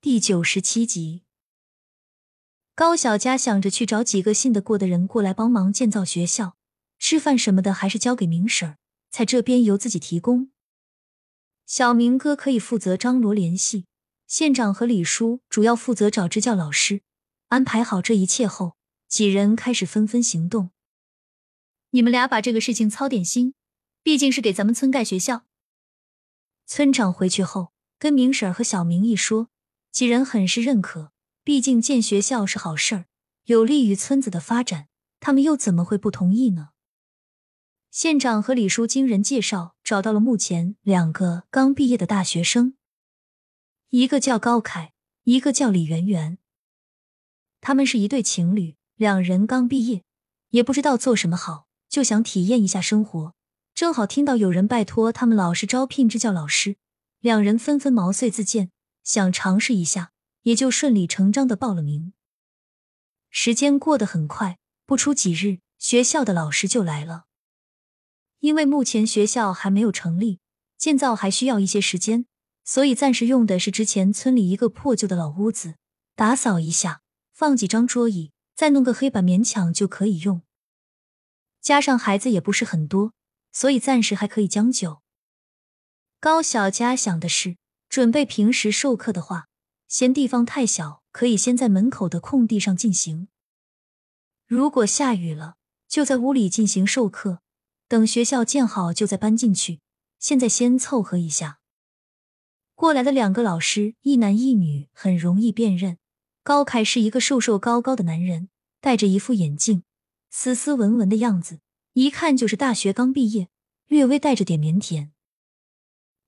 第九十七集，高小佳想着去找几个信得过的人过来帮忙建造学校，吃饭什么的还是交给明婶儿，在这边由自己提供。小明哥可以负责张罗联系，县长和李叔主要负责找支教老师。安排好这一切后，几人开始纷纷行动。你们俩把这个事情操点心，毕竟是给咱们村盖学校。村长回去后跟明婶儿和小明一说。几人很是认可，毕竟建学校是好事儿，有利于村子的发展，他们又怎么会不同意呢？县长和李叔经人介绍，找到了目前两个刚毕业的大学生，一个叫高凯，一个叫李媛媛。他们是一对情侣，两人刚毕业，也不知道做什么好，就想体验一下生活。正好听到有人拜托他们老师招聘支教老师，两人纷纷毛遂自荐。想尝试一下，也就顺理成章的报了名。时间过得很快，不出几日，学校的老师就来了。因为目前学校还没有成立，建造还需要一些时间，所以暂时用的是之前村里一个破旧的老屋子，打扫一下，放几张桌椅，再弄个黑板，勉强就可以用。加上孩子也不是很多，所以暂时还可以将就。高小佳想的是。准备平时授课的话，嫌地方太小，可以先在门口的空地上进行。如果下雨了，就在屋里进行授课。等学校建好，就再搬进去。现在先凑合一下。过来的两个老师，一男一女，很容易辨认。高凯是一个瘦瘦高高的男人，戴着一副眼镜，斯斯文文的样子，一看就是大学刚毕业，略微带着点腼腆。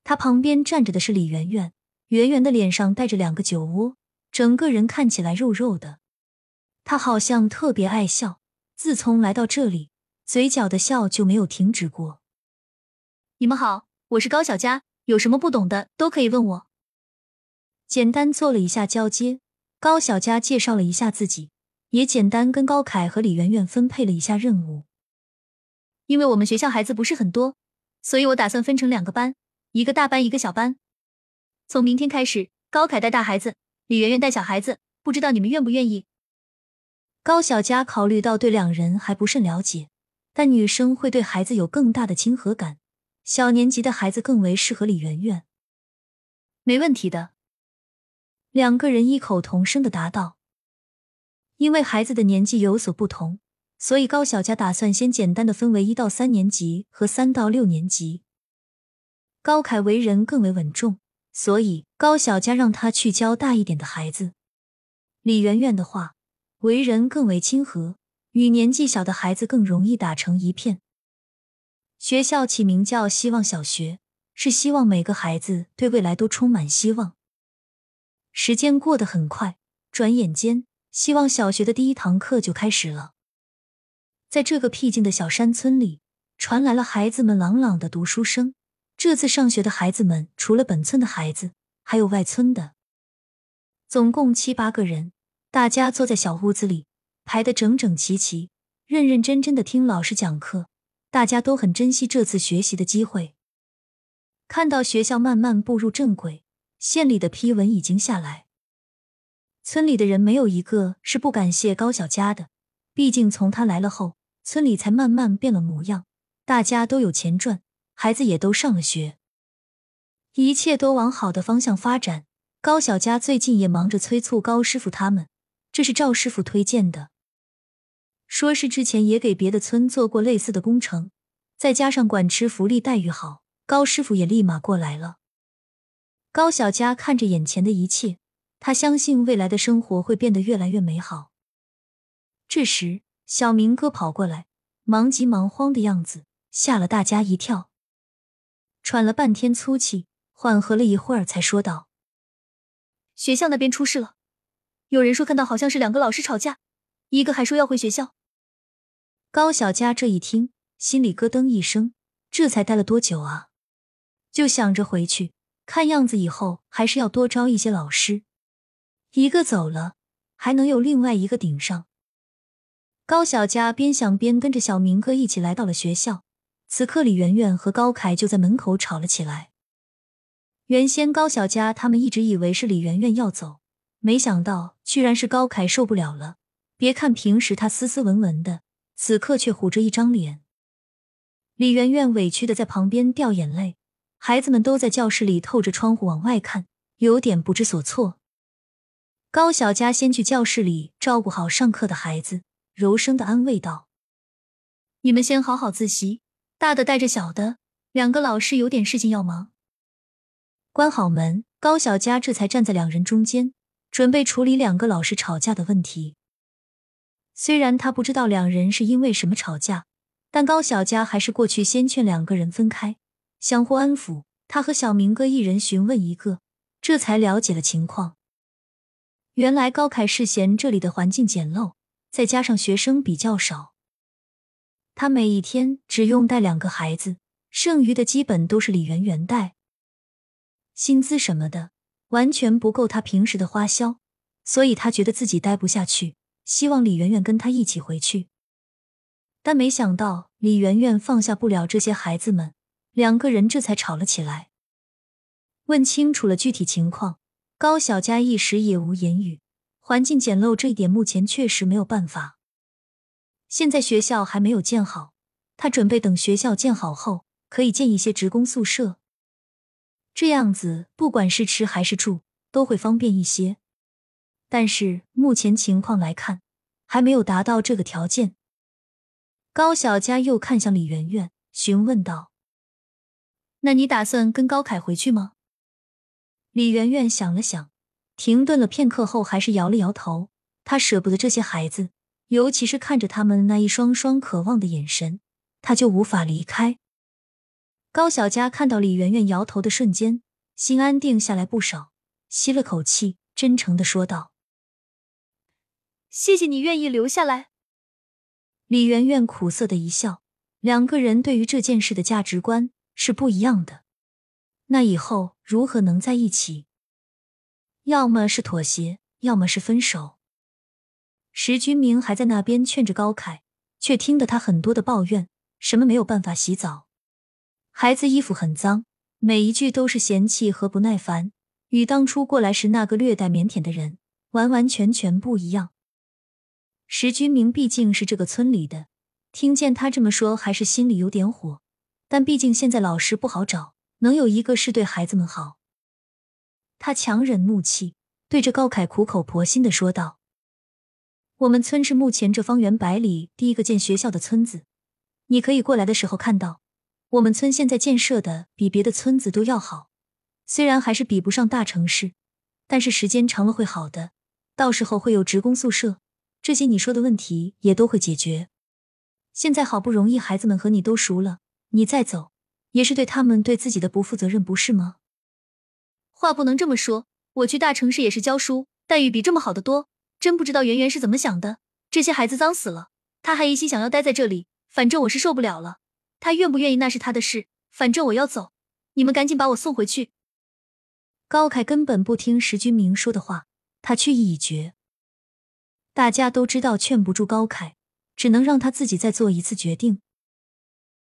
他旁边站着的是李圆圆，圆圆的脸上带着两个酒窝，整个人看起来肉肉的。他好像特别爱笑，自从来到这里，嘴角的笑就没有停止过。你们好，我是高小佳，有什么不懂的都可以问我。简单做了一下交接，高小佳介绍了一下自己，也简单跟高凯和李圆圆分配了一下任务。因为我们学校孩子不是很多，所以我打算分成两个班。一个大班，一个小班。从明天开始，高凯带大孩子，李媛媛带小孩子。不知道你们愿不愿意？高小佳考虑到对两人还不甚了解，但女生会对孩子有更大的亲和感，小年级的孩子更为适合李媛媛。没问题的。两个人异口同声的答道。因为孩子的年纪有所不同，所以高小佳打算先简单的分为一到三年级和三到六年级。高凯为人更为稳重，所以高小佳让他去教大一点的孩子。李媛媛的话，为人更为亲和，与年纪小的孩子更容易打成一片。学校起名叫希望小学，是希望每个孩子对未来都充满希望。时间过得很快，转眼间，希望小学的第一堂课就开始了。在这个僻静的小山村里，传来了孩子们朗朗的读书声。这次上学的孩子们，除了本村的孩子，还有外村的，总共七八个人。大家坐在小屋子里，排得整整齐齐，认认真真的听老师讲课。大家都很珍惜这次学习的机会。看到学校慢慢步入正轨，县里的批文已经下来，村里的人没有一个是不感谢高小佳的。毕竟从他来了后，村里才慢慢变了模样，大家都有钱赚。孩子也都上了学，一切都往好的方向发展。高小佳最近也忙着催促高师傅他们，这是赵师傅推荐的，说是之前也给别的村做过类似的工程，再加上管吃福利待遇好，高师傅也立马过来了。高小佳看着眼前的一切，他相信未来的生活会变得越来越美好。这时，小明哥跑过来，忙急忙慌的样子吓了大家一跳。喘了半天粗气，缓和了一会儿，才说道：“学校那边出事了，有人说看到好像是两个老师吵架，一个还说要回学校。”高小佳这一听，心里咯噔一声，这才待了多久啊？就想着回去，看样子以后还是要多招一些老师，一个走了，还能有另外一个顶上。高小佳边想边跟着小明哥一起来到了学校。此刻，李媛媛和高凯就在门口吵了起来。原先高小佳他们一直以为是李媛媛要走，没想到居然是高凯受不了了。别看平时他斯斯文文的，此刻却虎着一张脸。李媛媛委屈的在旁边掉眼泪，孩子们都在教室里透着窗户往外看，有点不知所措。高小佳先去教室里照顾好上课的孩子，柔声的安慰道：“你们先好好自习，大的带着小的，两个老师有点事情要忙。”关好门，高小佳这才站在两人中间，准备处理两个老师吵架的问题。虽然他不知道两人是因为什么吵架。但高小佳还是过去先劝两个人分开，相互安抚。他和小明哥一人询问一个，这才了解了情况。原来高凯是嫌这里的环境简陋，再加上学生比较少，他每一天只用带两个孩子，剩余的基本都是李媛媛带。薪资什么的完全不够他平时的花销，所以他觉得自己待不下去，希望李媛媛跟他一起回去。但没想到李媛媛放下不了这些孩子们，两个人这才吵了起来。问清楚了具体情况，高小佳一时也无言语。环境简陋这一点，目前确实没有办法。现在学校还没有建好，他准备等学校建好后，可以建一些职工宿舍，这样子不管是吃还是住都会方便一些。但是目前情况来看，还没有达到这个条件。高小佳又看向李媛媛，询问道：“那你打算跟高凯回去吗？”李媛媛想了想，停顿了片刻后，还是摇了摇头。她舍不得这些孩子，尤其是看着他们那一双双渴望的眼神，她就无法离开。高小佳看到李媛媛摇头的瞬间，心安定下来不少，吸了口气，真诚的说道：“谢谢你愿意留下来。”李媛媛苦涩的一笑，两个人对于这件事的价值观是不一样的，那以后如何能在一起？要么是妥协，要么是分手。石君明还在那边劝着高凯，却听得他很多的抱怨，什么没有办法洗澡，孩子衣服很脏，每一句都是嫌弃和不耐烦，与当初过来时那个略带腼腆的人完完全全不一样。石君明毕竟是这个村里的，听见他这么说，还是心里有点火。但毕竟现在老师不好找，能有一个是对孩子们好。他强忍怒气，对着高凯苦口婆心的说道：“我们村是目前这方圆百里第一个建学校的村子，你可以过来的时候看到，我们村现在建设的比别的村子都要好。虽然还是比不上大城市，但是时间长了会好的。到时候会有职工宿舍。”这些你说的问题也都会解决。现在好不容易孩子们和你都熟了，你再走也是对他们对自己的不负责任，不是吗？话不能这么说，我去大城市也是教书，待遇比这么好的多。真不知道圆圆是怎么想的，这些孩子脏死了，他还一心想要待在这里。反正我是受不了了，他愿不愿意那是他的事，反正我要走。你们赶紧把我送回去。高凯根本不听石君明说的话，他去意已决。大家都知道劝不住高凯，只能让他自己再做一次决定。